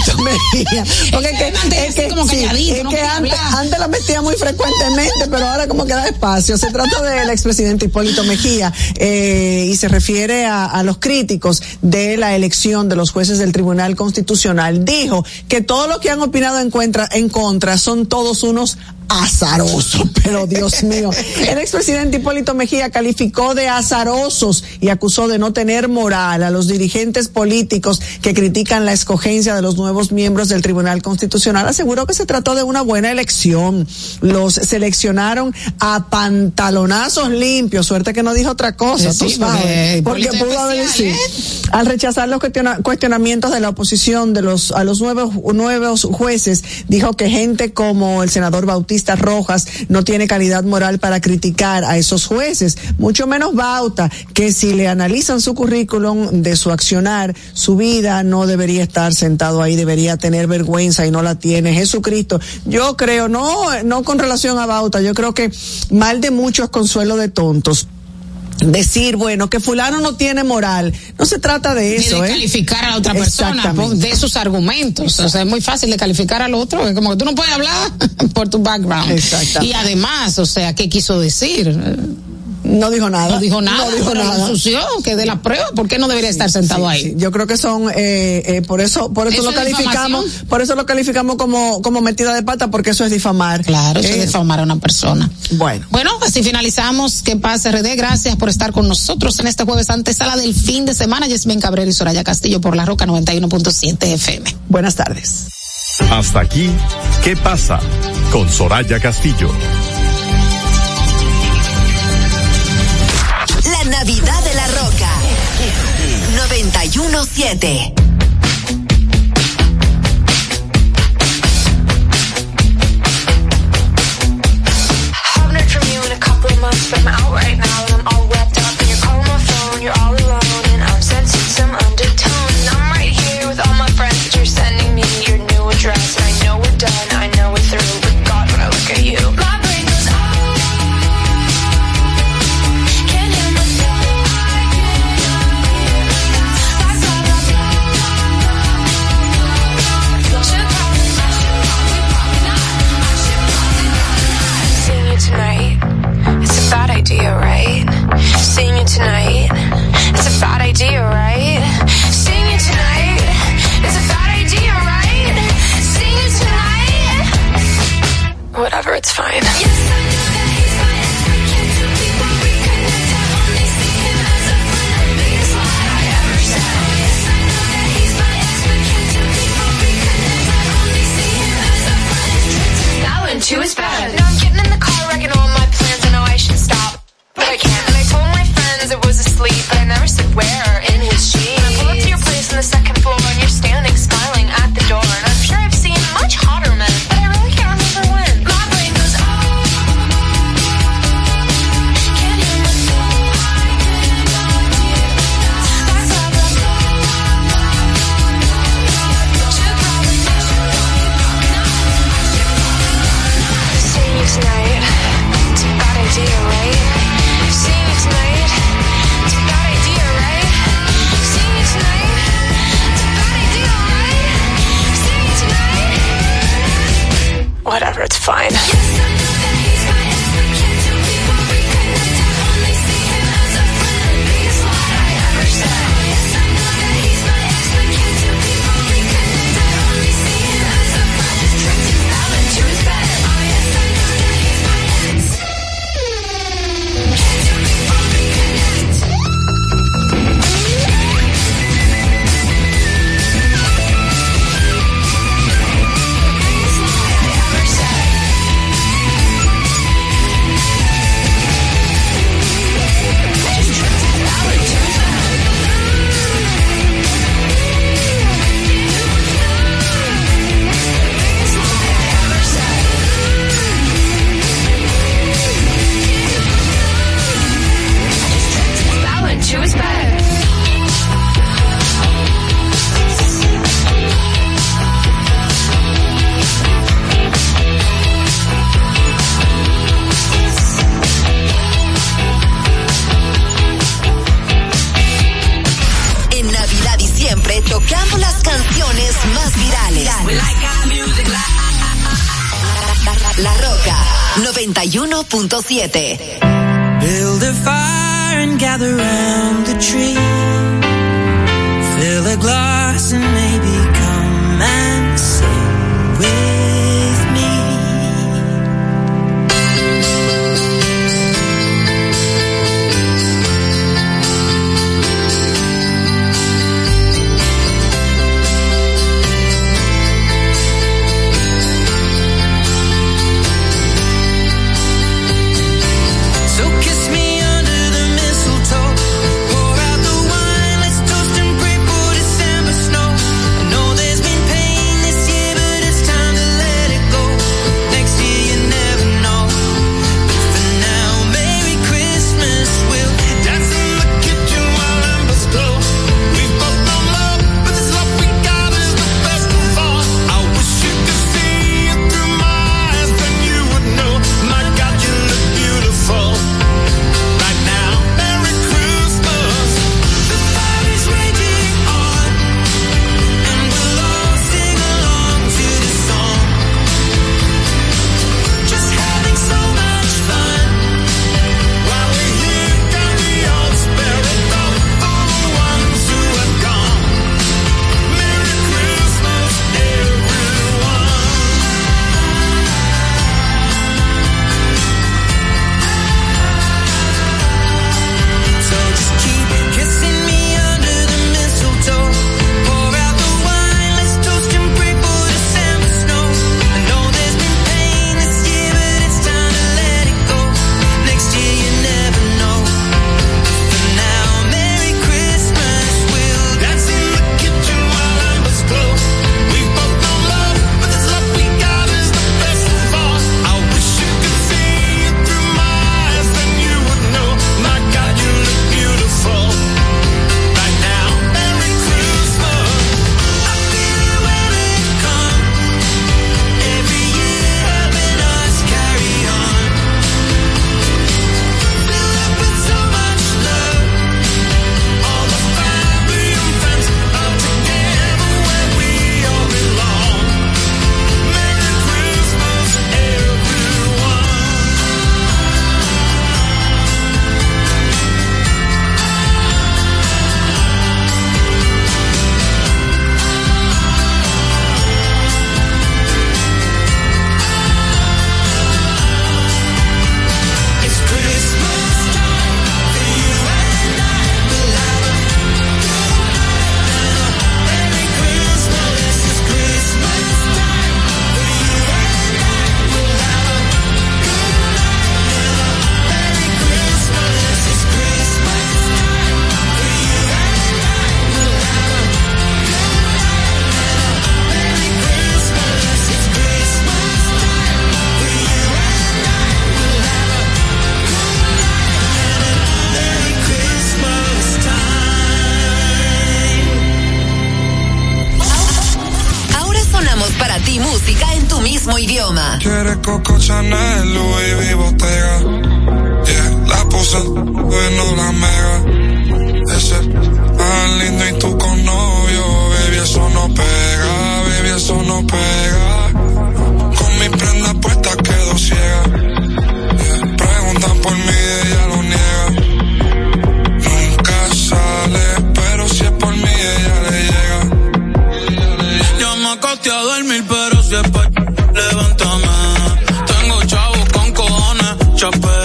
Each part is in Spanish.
Hipólito Mejía. Porque es que, es que, como sí, calladito, es no que quiere antes, antes la metía muy frecuentemente, pero ahora como que da espacio. Se trata del expresidente Hipólito Mejía eh, y se refiere a, a los críticos de la elección de los jueces del Tribunal Constitucional. Dijo que todos los que han opinado en contra, en contra son todos unos azarosos, pero Dios mío. El expresidente Hipólito Mejía calificó de azarosos y acusó de no tener moral a los dirigentes políticos que critican la escogencia de los nuevos miembros del Tribunal Constitucional. Aseguró que se trató de una buena elección. Los seleccionaron a pantalonazos limpios. Suerte que no dijo otra cosa, Sí, tú sabes. porque pudo haber sí. Al rechazar los cuestiona- cuestionamientos de la oposición de los a los nuevos nuevos jueces, dijo que gente como el senador Bautista Rojas no tiene calidad moral para criticar a esos jueces, mucho menos Bauta, que si le analizan su currículum de su accionar, su vida no debería estar sentado ahí, debería tener vergüenza y no la tiene. Jesucristo, yo creo, no, no con relación a Bauta, yo creo que mal de muchos consuelo de tontos decir, bueno, que fulano no tiene moral. No se trata de Ni eso, de ¿eh? calificar a la otra persona por- de sus argumentos. O sea, es muy fácil de calificar al otro. Es como que tú no puedes hablar por tu background. Y además, o sea, ¿qué quiso decir? No dijo nada. No dijo nada. No dijo nada. ensució, que de la prueba, ¿por qué no debería estar sentado Sí, ahí? sí. Yo creo que son, eh, eh, por eso, por eso, ¿Eso lo es calificamos, difamación? por eso lo calificamos como, como metida de pata, porque eso es difamar. Claro, eso Eh, es difamar a una persona. Bueno. Bueno, así finalizamos. ¿Qué pasa, RD? Gracias por estar con nosotros en este jueves antesala del fin de semana. Yasmín Cabrera y Soraya Castillo por la Roca 91.7 FM. Buenas tardes. Hasta aquí, ¿qué pasa? Con Soraya Castillo. Navidad de la Roca. 917. idioma. Quiere Coco Chanel, Louis V. Bottega. Yeah, la puse en la mega. Ese tan lindo y tú con novio, baby, eso no pega. Con mi prenda puesta quedo ciega. Yeah, preguntan por mí y ella lo niega. Nunca sale, pero si es por mí ella le llega. Yo me acosté a dormir, pero si es por chopper.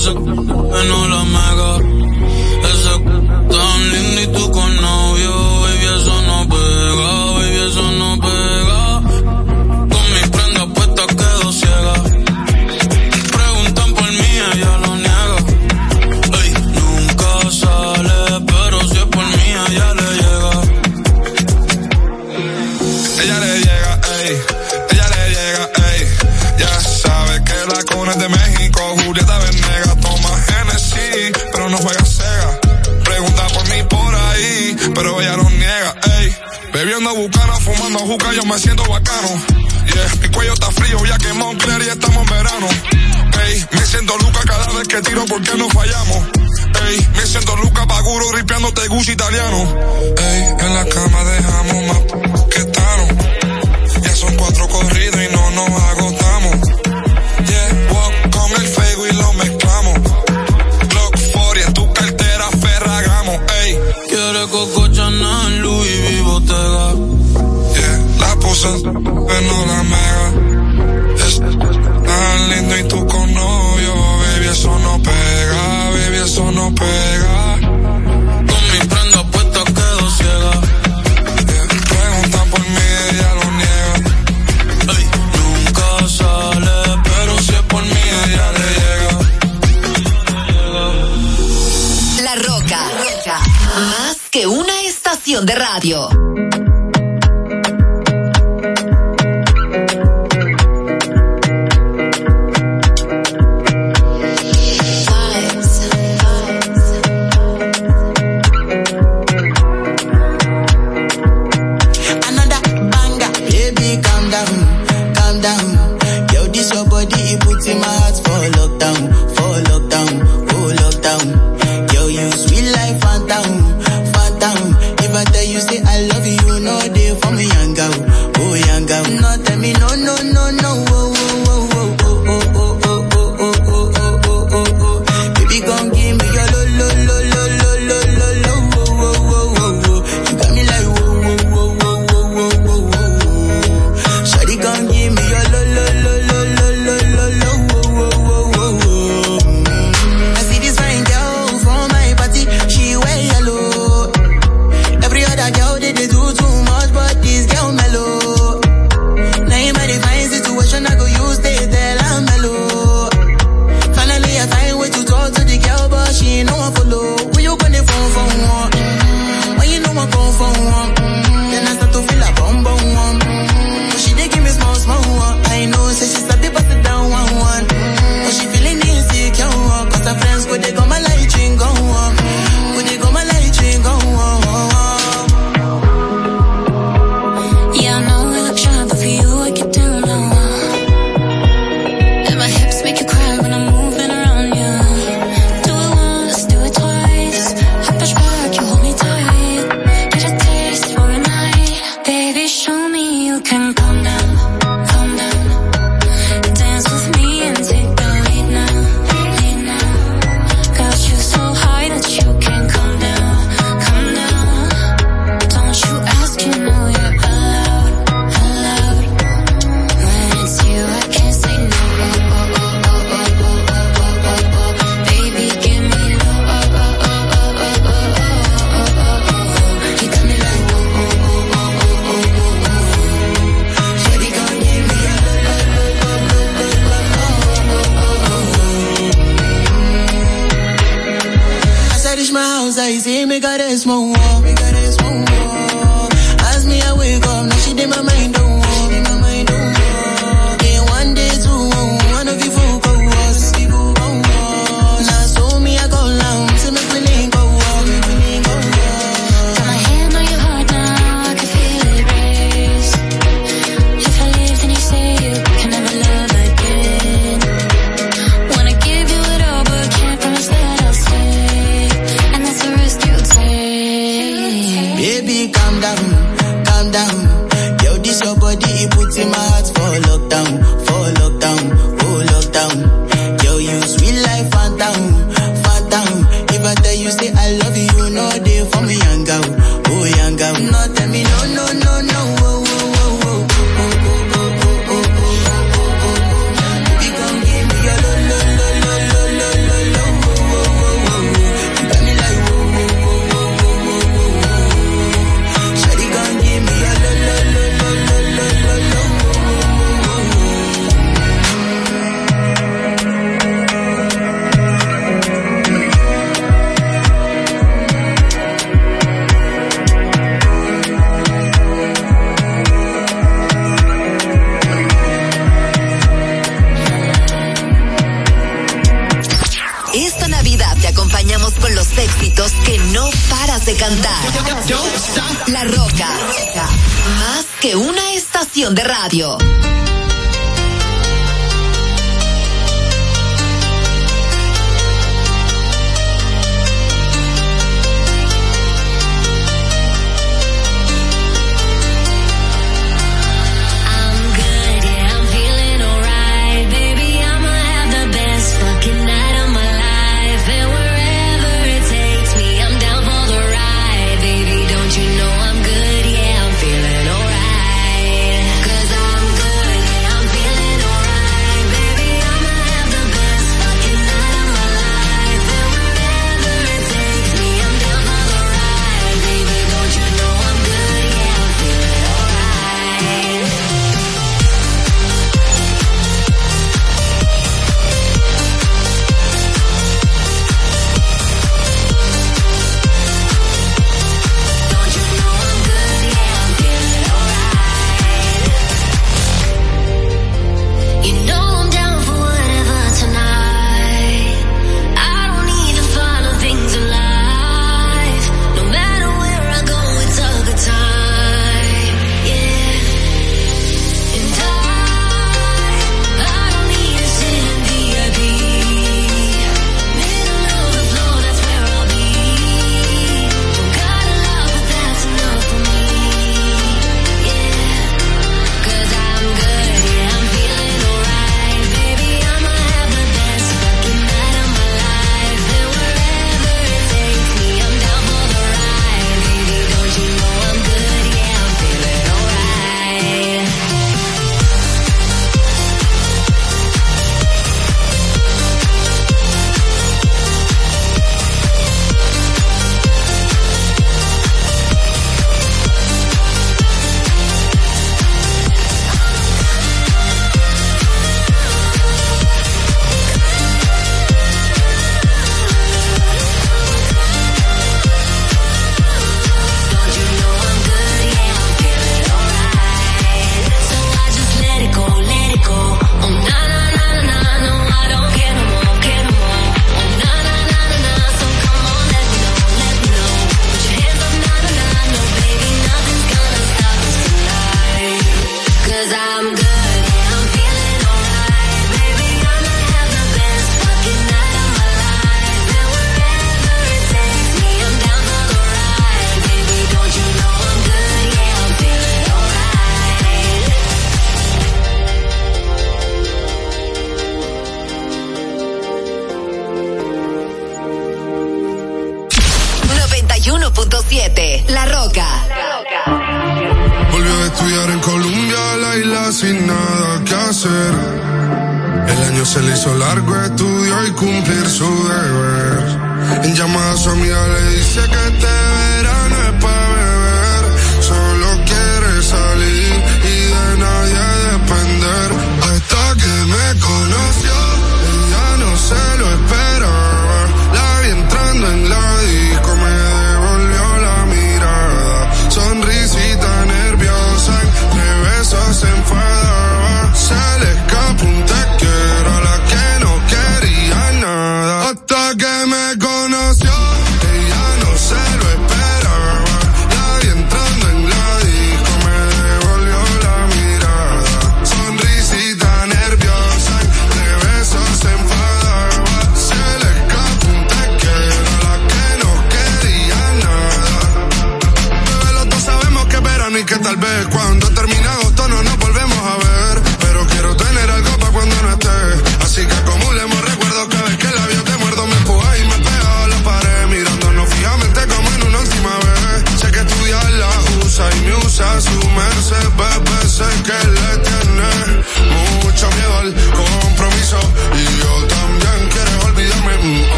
ese que no la mega. Ese tan lindo y tú con novio. me siento bacano. Yeah, mi cuello está frío, ya quemó un y estamos en verano. Ey, me siento Luca cada vez que tiro porque no fallamos. Ey, me siento Luca Paguro, ripeándote Gucci italiano. Ey, en la cama deja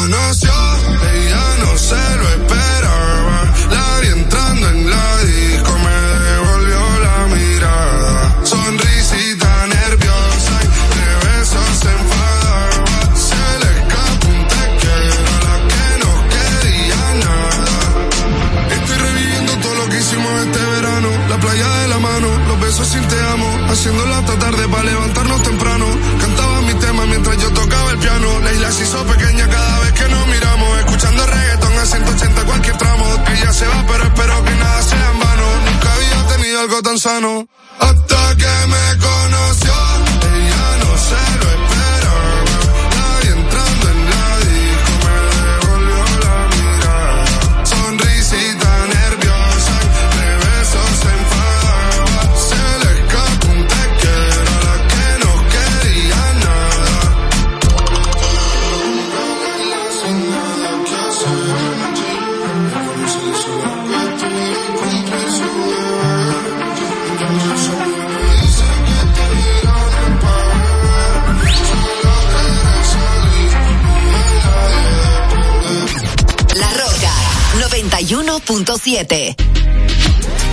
conoció.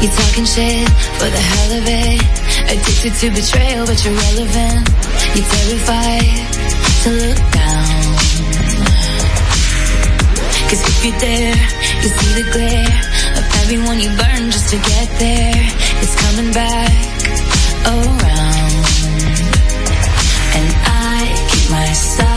You're talking shit for the hell of it. Addicted to betrayal, but you're relevant. You're terrified to look down. Cause if you're there, you see the glare of everyone you burn just to get there. It's coming back around. And I keep my side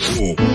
Oh.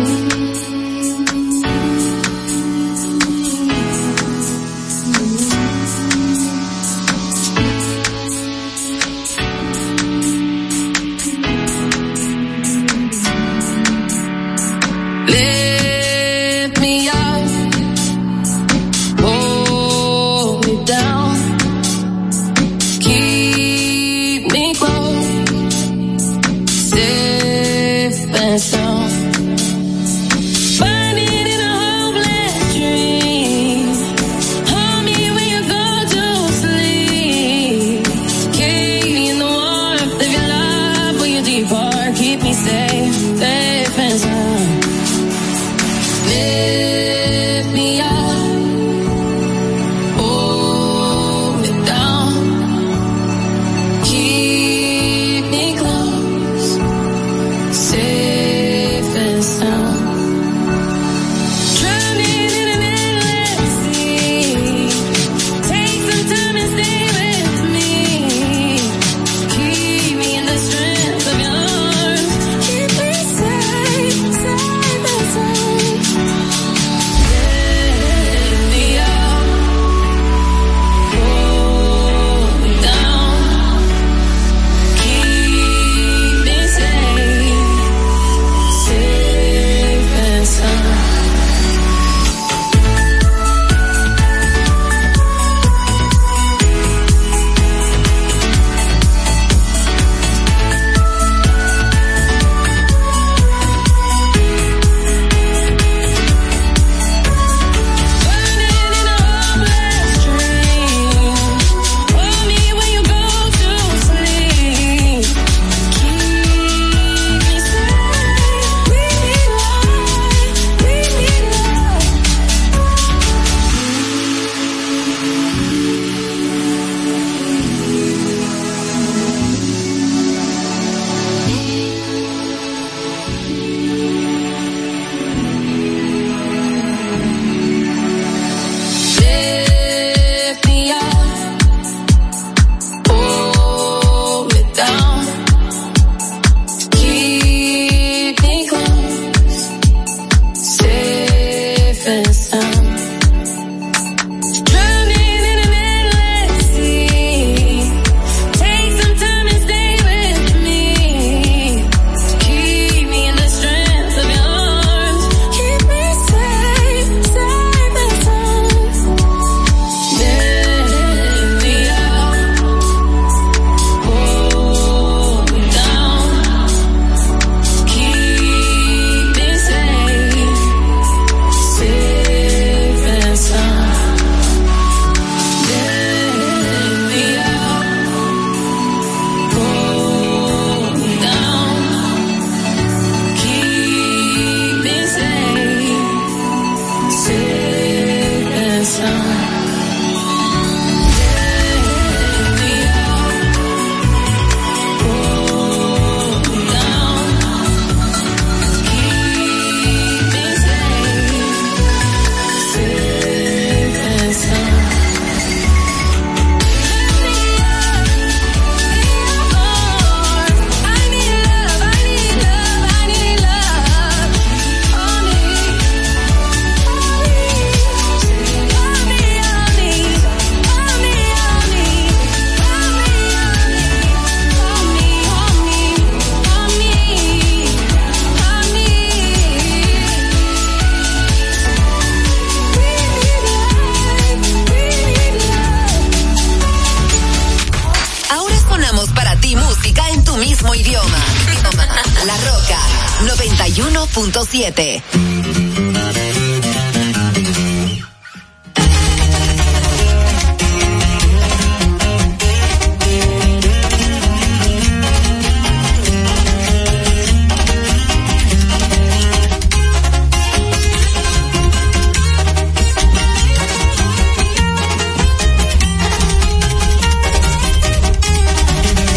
91.7.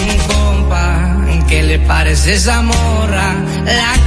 un compa que le parece esa morra, la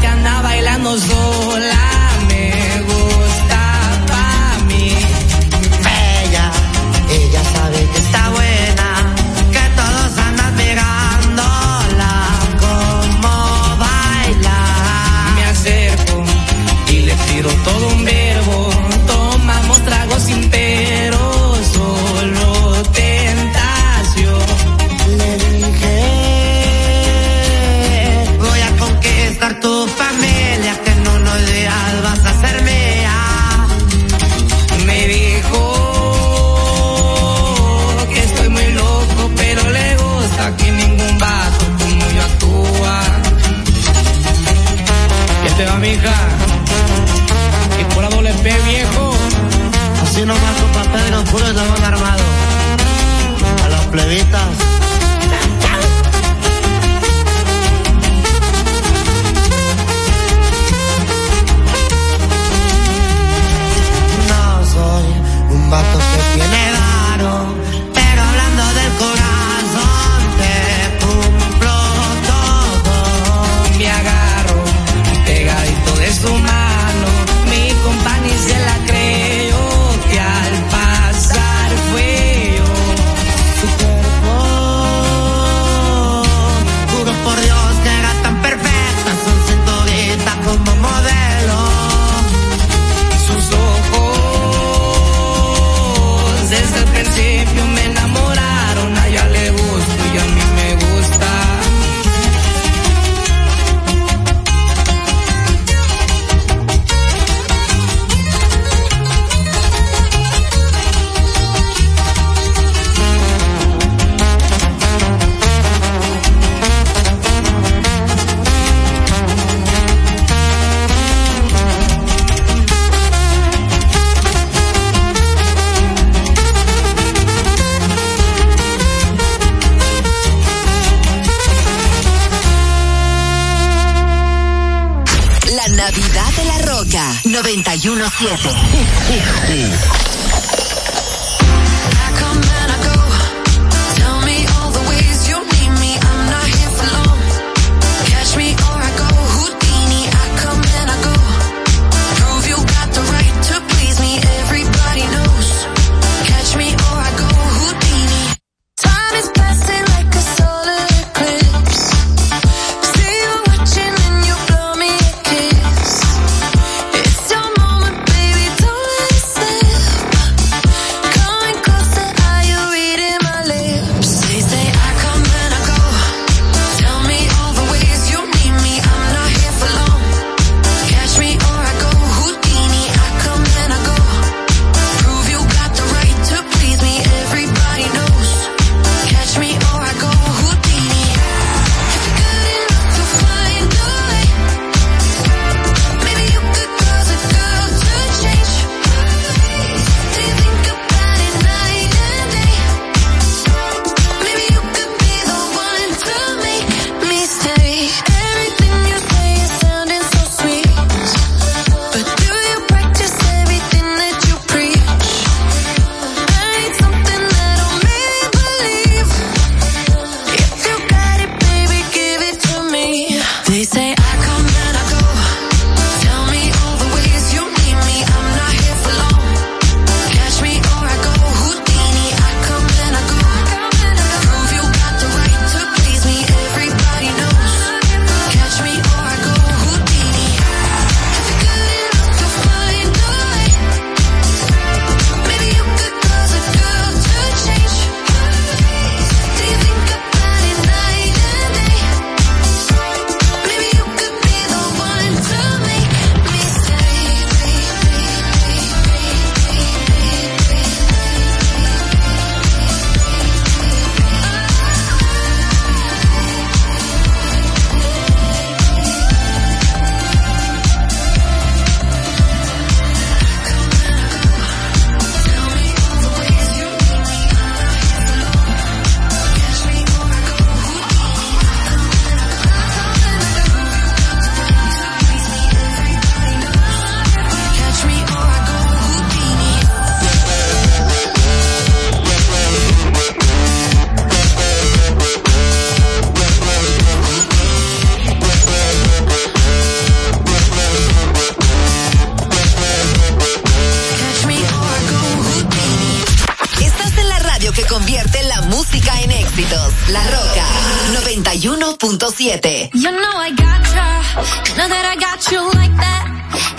música en éxitos. La Roca 91.7. You know I got ya. You know that I got you like that.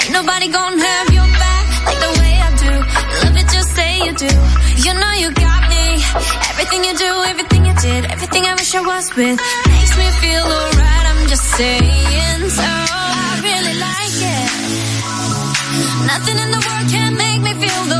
Ain't nobody gonna have your back like the way I do. Love it, just say you do. You know you got me. Everything you do, everything you did, everything I wish I was with makes me feel alright. I'm just saying, so I really like it. Nothing in the world can make me feel the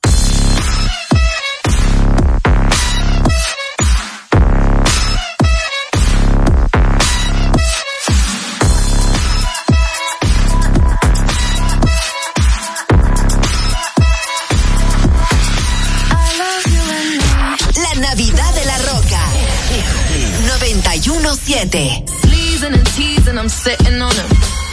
91.7. Sleezing and teasing, I'm sitting on him.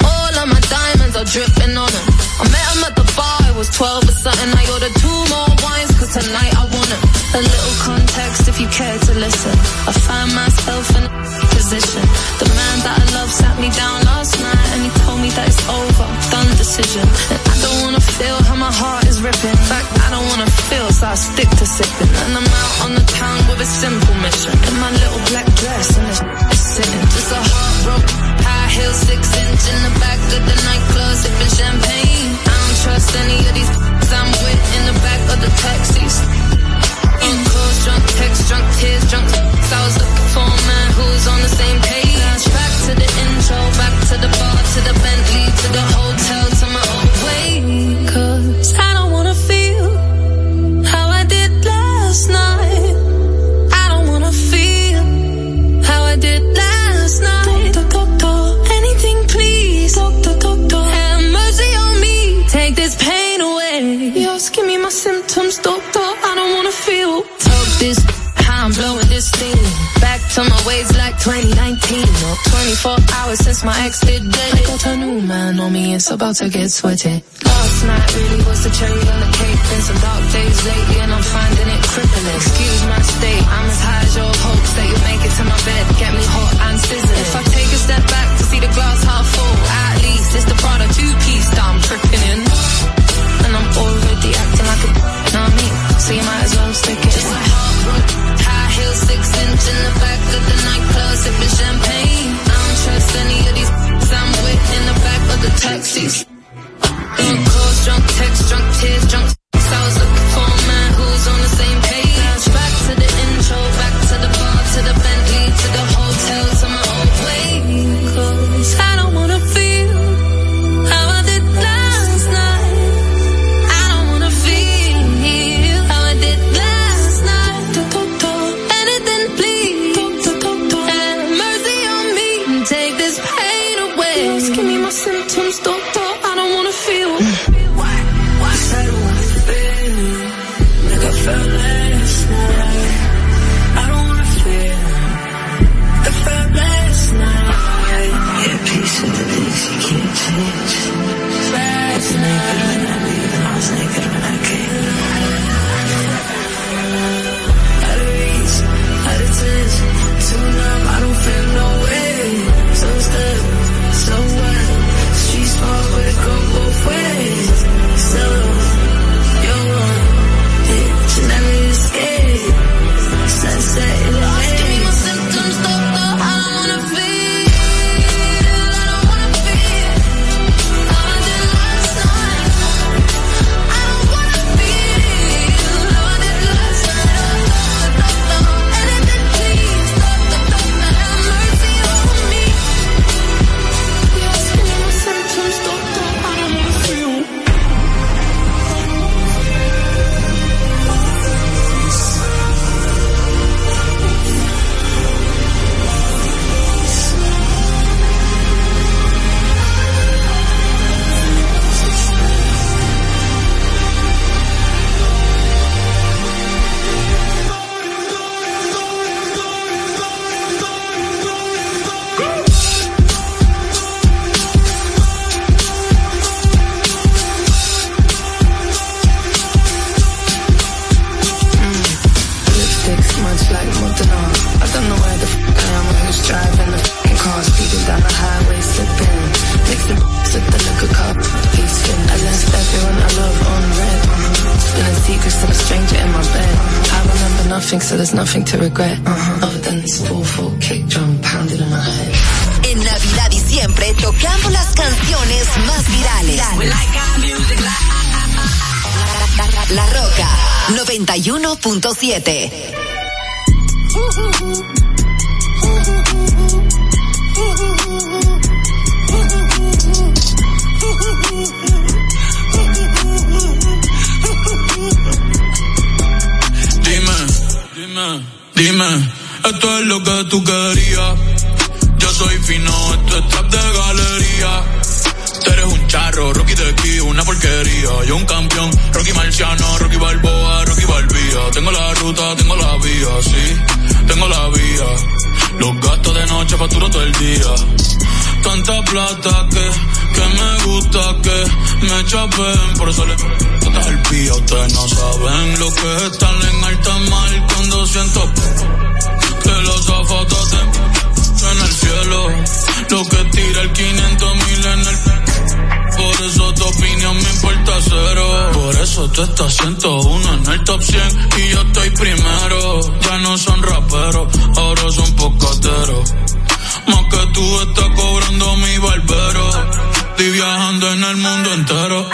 All of my diamonds are dripping on him. I met him at the bar, I was 12 or something. I ordered two more wines, cause tonight I want him. A little context if you care to listen. I find myself in a position. The man that I love sat me down last night and he told me that it's over, done decision. And I don't wanna feel how my heart is ripping. In fact, I don't wanna feel, so I stick to sipping. And I'm out on the town with a simple mission. In my little black dress and it's sitting. Just a heartbroken high heel, six inch in the back of the nightclub, sipping champagne. I don't trust any of these I'm with in the back of the taxis. Drunk calls, drunk texts, drunk tears, drunk. I was looking for a man who's on the same page. Back to the intro, back to the bar, to the Bentley, 24 hours since my ex did dead. I got a new man on me, it's about to get sweaty. Last night really was the cherry on the cake. Been some dark days lately and I'm finding it crippling. Excuse my state, I'm as high as your hopes that you'll make it to my bed. Get me hot and sizzling. If I take a step back to see the glass half full, at least it's the Prada two-piece that I'm tripping in. And I'm already acting like a know what I mean? So you might as well stick it. Just a heartbroken high heel, six inch in the back of the nightclub, sipping champagne. Any of these I'm with in the back of the taxis. Tú estás 101 en el top 100 y yo estoy primero. Ya no son raperos, ahora son pocateros. Más que tú estás cobrando mi barbero. Estoy viajando en el mundo entero.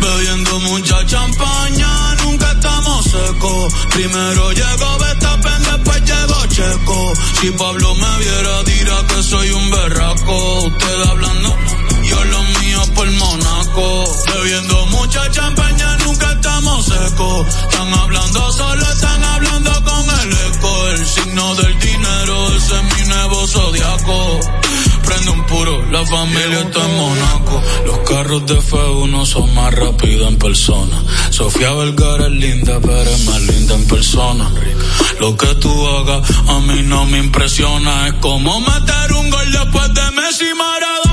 Bebiendo mucha champaña, nunca estamos secos. Primero llegó Betapen, después llegó Checo. Si Pablo me viera, dirá que soy un berraco. Usted hablando, Bebiendo mucha champaña, nunca estamos secos. Están hablando solo, están hablando con el eco. El signo del dinero, ese es mi nuevo zodiaco. Prende un puro, la familia está en Monaco. Los carros de F1 son más rápidos en persona. Sofía Vergara es linda, pero es más linda en persona. Lo que tú hagas a mí no me impresiona. Es como meter un gol después de Messi Maradona.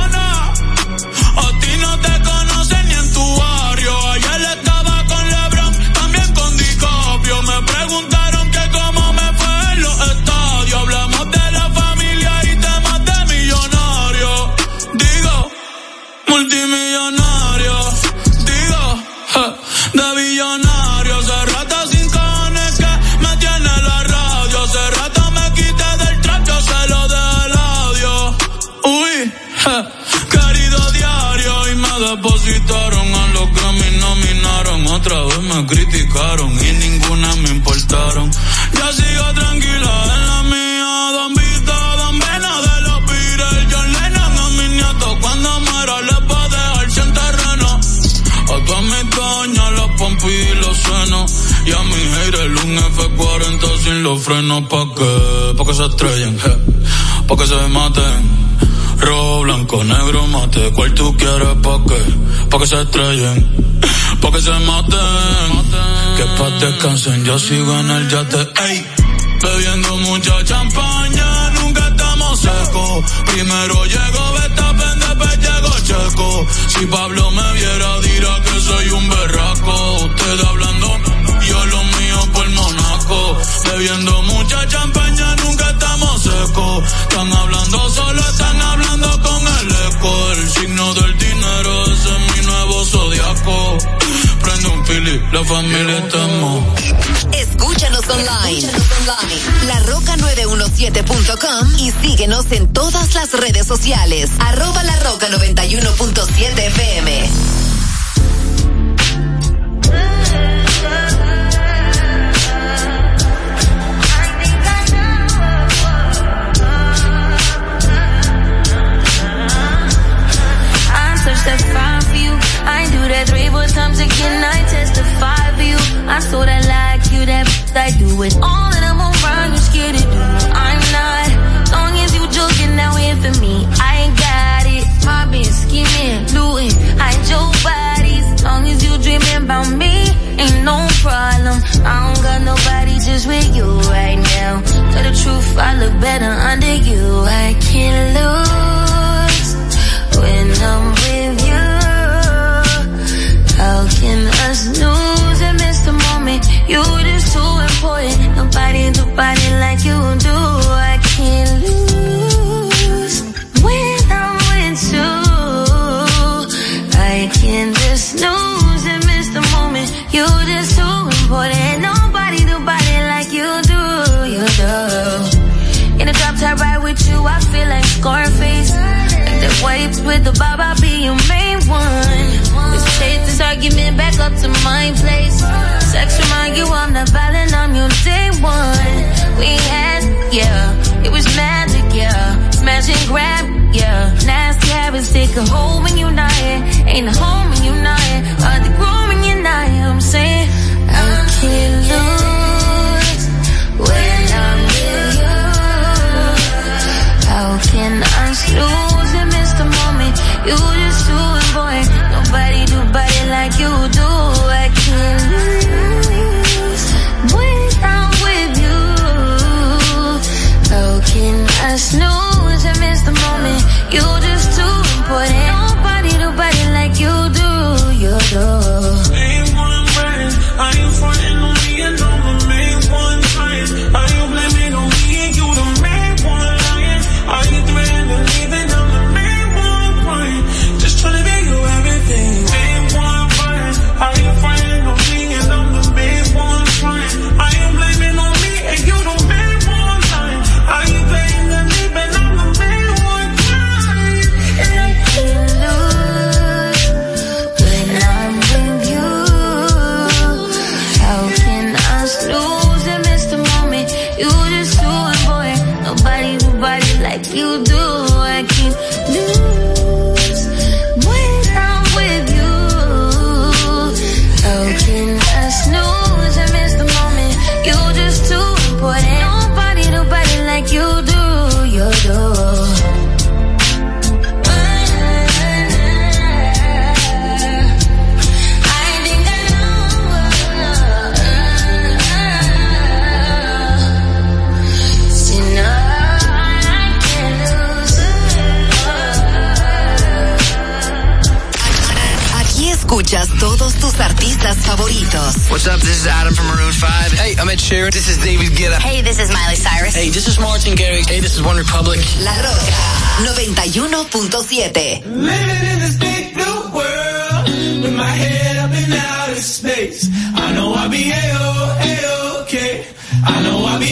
Y ninguna me importaron. Ya sigo tranquila en la mía. Don Vito, Don Vena de los Beatles. John Lennon a mis nietos. Cuando muera les va a dejar sin terreno. A todas mis los pompis y los senos. Y a mi haters un F40 sin los frenos. ¿Pa' qué? Pa' que se estrellen. Pa' que se maten. Rojo, blanco, negro, mate. ¿Cuál tú quieres? ¿Pa' qué? Pa' que se estrellen. Pa' que se maten. Que descansen, yo sigo en el yate. Ey. Bebiendo mucha champaña, nunca estamos secos. Primero llegó Betapen, después llegó Checo. Si Pablo me viera, dirá que soy un berraco. Usted hablando, yo lo mío por Monaco. Bebiendo mucha champaña, nunca estamos secos. Están hablando solo, están hablando con el eco. El signo del dinero, ese es mi nuevo zodiaco. La familia estamos. Escúchanos online. Larroca917.com y síguenos en todas las redes sociales. Arroba la roca 91.7 FM. Fire. I do that three more times again. I testify for you. I so that like you, that I do it all and I'm around. You scared to do. I'm not. Long as you joking now here for me. I ain't got it. Mobbing, scheming, looting. Hide your bodies. Long as you dreaming about me, ain't no problem. I don't got nobody just with you right now. Tell the truth, I look better under you. I can't lose when I'm. How can I lose and miss the moment? You just too important. Nobody, nobody like you do. I can't lose when I'm with you. I can just lose and miss the moment. You just too important. Nobody, nobody like you do. You do. In a drop top ride with you, I feel like Scarface. Like the waves with the bob, I'll be your main one. Take this argument back up to my place. Sex What's up? This is Adam from Maroon 5. Hey, I'm Ed Sheeran. This is David Guetta. Hey, this is Miley Cyrus. Hey, this is Martin Garrix. Hey, this is One Republic. La Roca 91.7. Living in this big world with my head up in outer space. I know I'll be know I'll be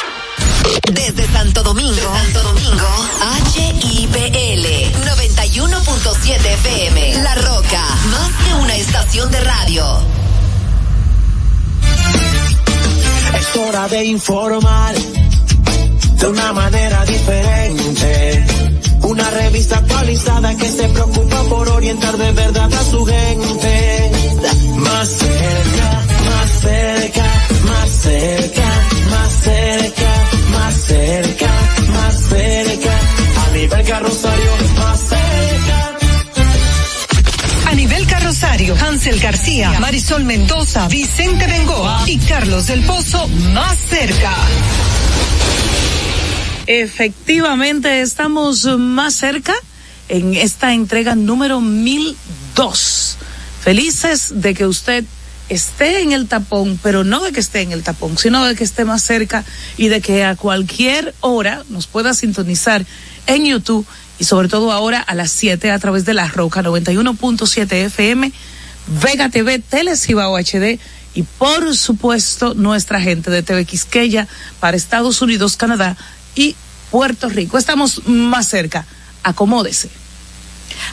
Desde Santo Domingo, Santo Domingo, HIPL 91.7 FM. La Roca, más que una estación de radio. Es hora de informar de una manera diferente. Una revista actualizada que se preocupa por orientar de verdad a su gente. Más cerca, más cerca, más cerca, más cerca, cerca, más cerca. A nivel carrosario, más cerca. A nivel carrosario, Hansel García, Marisol Mendoza, Vicente Bengoa y Carlos del Pozo más cerca. Efectivamente, estamos más cerca en esta entrega número 1002. Felices de que usted esté en el tapón, pero no de que esté en el tapón, sino de que esté más cerca y de que a cualquier hora nos pueda sintonizar en YouTube y sobre todo ahora a las 7 a través de la Roca 91.7 FM, Vega TV, Telecibao HD y por supuesto nuestra gente de TV Quisqueya para Estados Unidos, Canadá y Puerto Rico. Estamos más cerca. Acomódese.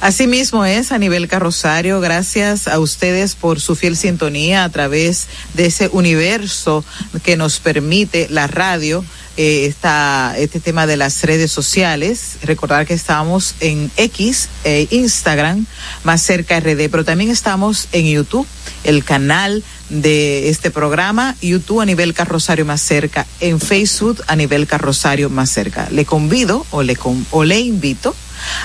Así mismo es a nivel carrosario. Gracias a ustedes por su fiel sintonía a través de ese universo que nos permite la radio. Eh, está este tema de las redes sociales. Recordar que estamos en X, e Instagram, más cerca RD, pero también estamos en YouTube, el canal de este programa, YouTube a nivel carrosario más cerca, en Facebook a nivel carrosario más cerca. Le convido o le, o le invito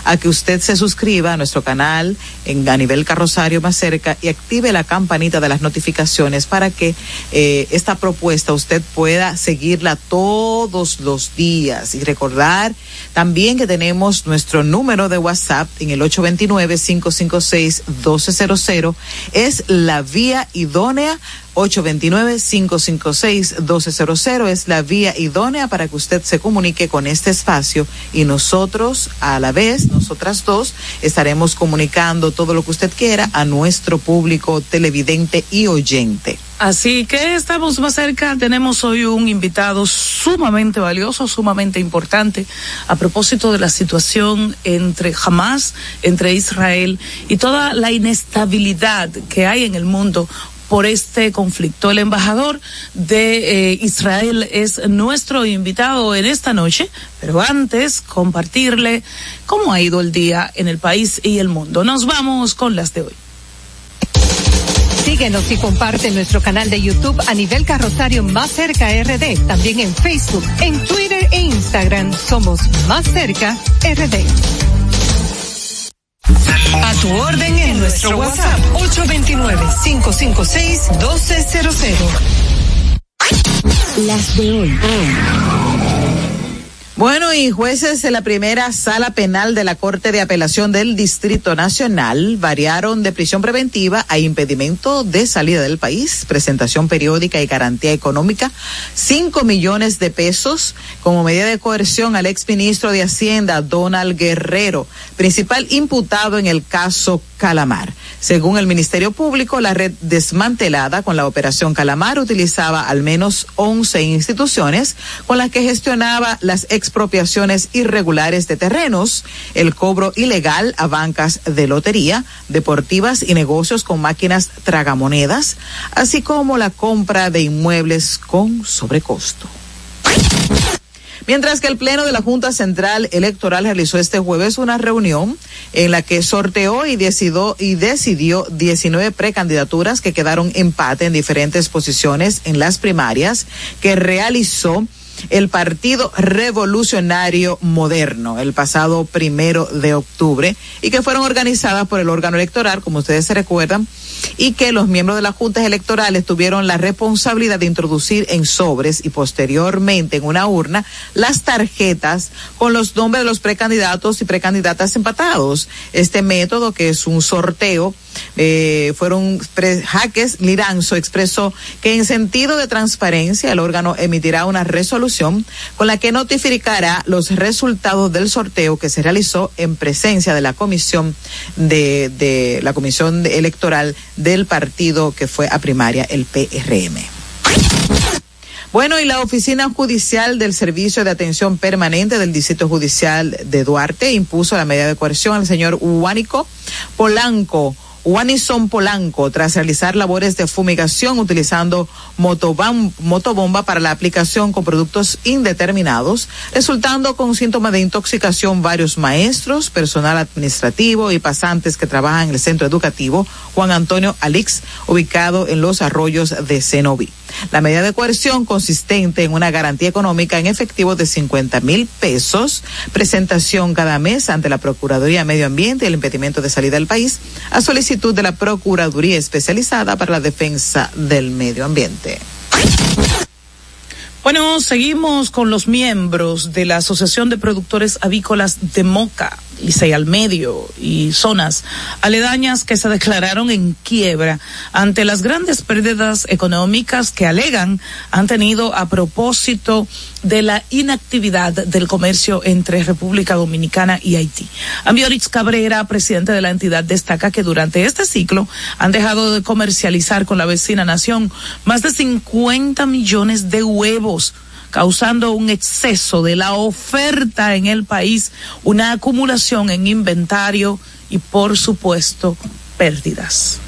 a que usted se suscriba a nuestro canal en a nivel carrosario más cerca y active la campanita de las notificaciones para que eh, esta propuesta usted pueda seguirla todos los días. Y recordar también que tenemos nuestro número de WhatsApp en el 829-556-1200 es la vía idónea 829-556-1200 es la vía idónea para que usted se comunique con este espacio y nosotros a la vez, nosotras dos, estaremos comunicando todo lo que usted quiera a nuestro público televidente y oyente. Así que estamos más cerca. Tenemos hoy un invitado sumamente valioso, sumamente importante, a propósito de la situación entre Hamas, entre Israel y toda la inestabilidad que hay en el mundo por este conflicto. El embajador de eh, Israel es nuestro invitado en esta noche, pero antes compartirle cómo ha ido el día en el país y el mundo. Nos vamos con las de hoy. Síguenos y comparte nuestro canal de YouTube a nivel carrosario Más Cerca RD. También en Facebook, en Twitter e Instagram somos Más Cerca RD. A tu orden en nuestro WhatsApp 829-556-1200. Las de hoy. Bueno, y jueces de la primera sala penal de la Corte de Apelación del Distrito Nacional variaron de prisión preventiva a impedimento de salida del país, presentación periódica y garantía económica, cinco millones de pesos como medida de coerción al exministro de Hacienda, Donald Guerrero, principal imputado en el caso Calamar. Según el Ministerio Público, la red desmantelada con la operación Calamar utilizaba al menos 11 instituciones con las que gestionaba las expropiaciones irregulares de terrenos, el cobro ilegal a bancas de lotería, deportivas y negocios con máquinas tragamonedas, así como la compra de inmuebles con sobrecosto. Mientras que el Pleno de la Junta Central Electoral realizó este jueves una reunión en la que sorteó y decidió, y decidió 19 precandidaturas que quedaron empate en diferentes posiciones en las primarias que realizó el Partido Revolucionario Moderno el pasado primero de octubre y que fueron organizadas por el órgano electoral, como ustedes se recuerdan, y que los miembros de las juntas electorales tuvieron la responsabilidad de introducir en sobres y posteriormente en una urna las tarjetas con los nombres de los precandidatos y precandidatas empatados. Este método, que es un sorteo, eh, fueron Jaques Liranzo expresó que en sentido de transparencia el órgano emitirá una resolución con la que notificará los resultados del sorteo que se realizó en presencia de la comisión de, de la comisión electoral del partido que fue a primaria, el PRM. Bueno, y la Oficina Judicial del Servicio de Atención Permanente del Distrito Judicial de Duarte impuso la medida de coerción al señor Huánico Polanco Wanison Polanco tras realizar labores de fumigación utilizando motobomba para la aplicación con productos indeterminados, resultando con síntomas de intoxicación varios maestros, personal administrativo y pasantes que trabajan en el centro educativo Juan Antonio Alix, ubicado en los arroyos de Cenoví. La medida de coerción consistente en una garantía económica en efectivo de 50 mil pesos, presentación cada mes ante la Procuraduría Medio Ambiente y el impedimento de salida del país, a de la Procuraduría Especializada para la Defensa del Medio Ambiente. Bueno, seguimos con los miembros de la Asociación de Productores Avícolas de Moca, Licey al Medio y zonas aledañas que se declararon en quiebra ante las grandes pérdidas económicas que alegan han tenido a propósito de la inactividad del comercio entre República Dominicana y Haití. Ambiorix Cabrera, presidente de la entidad, destaca que durante este ciclo han dejado de comercializar con la vecina nación más de 50 millones de huevos causando un exceso de la oferta en el país, una acumulación en inventario y, por supuesto, pérdidas.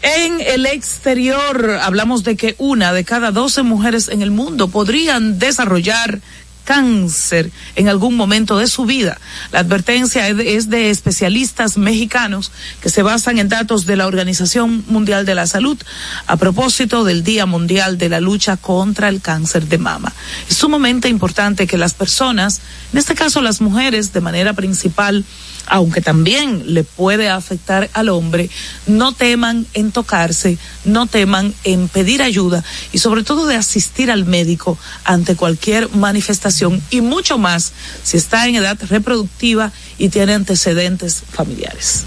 En el exterior hablamos de que una de cada doce mujeres en el mundo podrían desarrollar cáncer en algún momento de su vida. La advertencia es de, es de, especialistas mexicanos que se basan en datos de la Organización Mundial de la Salud a propósito del Día Mundial de la Lucha contra el Cáncer de Mama. Es sumamente importante que las personas, en este caso las mujeres de manera principal, aunque también le puede afectar al hombre, no teman en tocarse, no teman en pedir ayuda y sobre todo de asistir al médico ante cualquier manifestación y mucho más si está en edad reproductiva y tiene antecedentes familiares.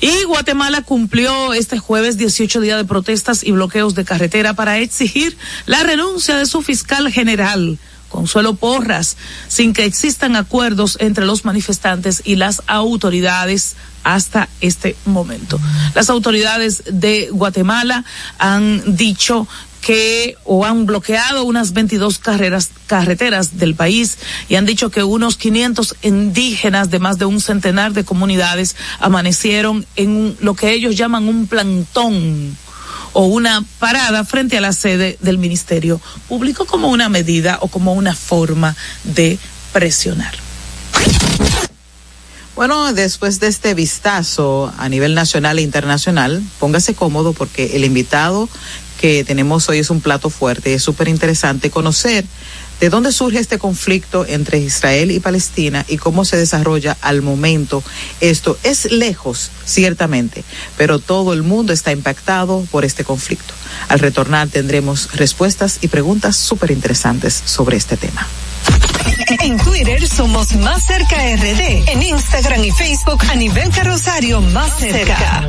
Y Guatemala cumplió este jueves 18 días de protestas y bloqueos de carretera para exigir la renuncia de su fiscal general. Consuelo Porras, sin que existan acuerdos entre los manifestantes y las autoridades hasta este momento. Las autoridades de Guatemala han dicho que o han bloqueado unas 22 carreras, carreteras del país y han dicho que unos 500 indígenas de más de un centenar de comunidades amanecieron en lo que ellos llaman un plantón o una parada frente a la sede del Ministerio Público como una medida o como una forma de presionar. Bueno, después de este vistazo a nivel nacional e internacional, póngase cómodo porque el invitado que tenemos hoy es un plato fuerte. Es súper interesante conocer de dónde surge este conflicto entre Israel y Palestina y cómo se desarrolla al momento. Esto es lejos, ciertamente, pero todo el mundo está impactado por este conflicto. Al retornar tendremos respuestas y preguntas súper interesantes sobre este tema. En Twitter somos Más Cerca RD. En Instagram y Facebook a nivel carrosario Más Cerca.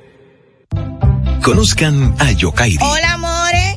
Conozcan a Yokairi.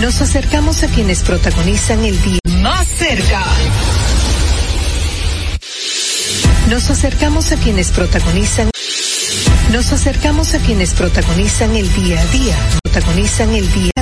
Nos acercamos a quienes protagonizan el día más cerca. Nos acercamos a quienes protagonizan. Nos acercamos a quienes protagonizan el día a día. Protagonizan el día.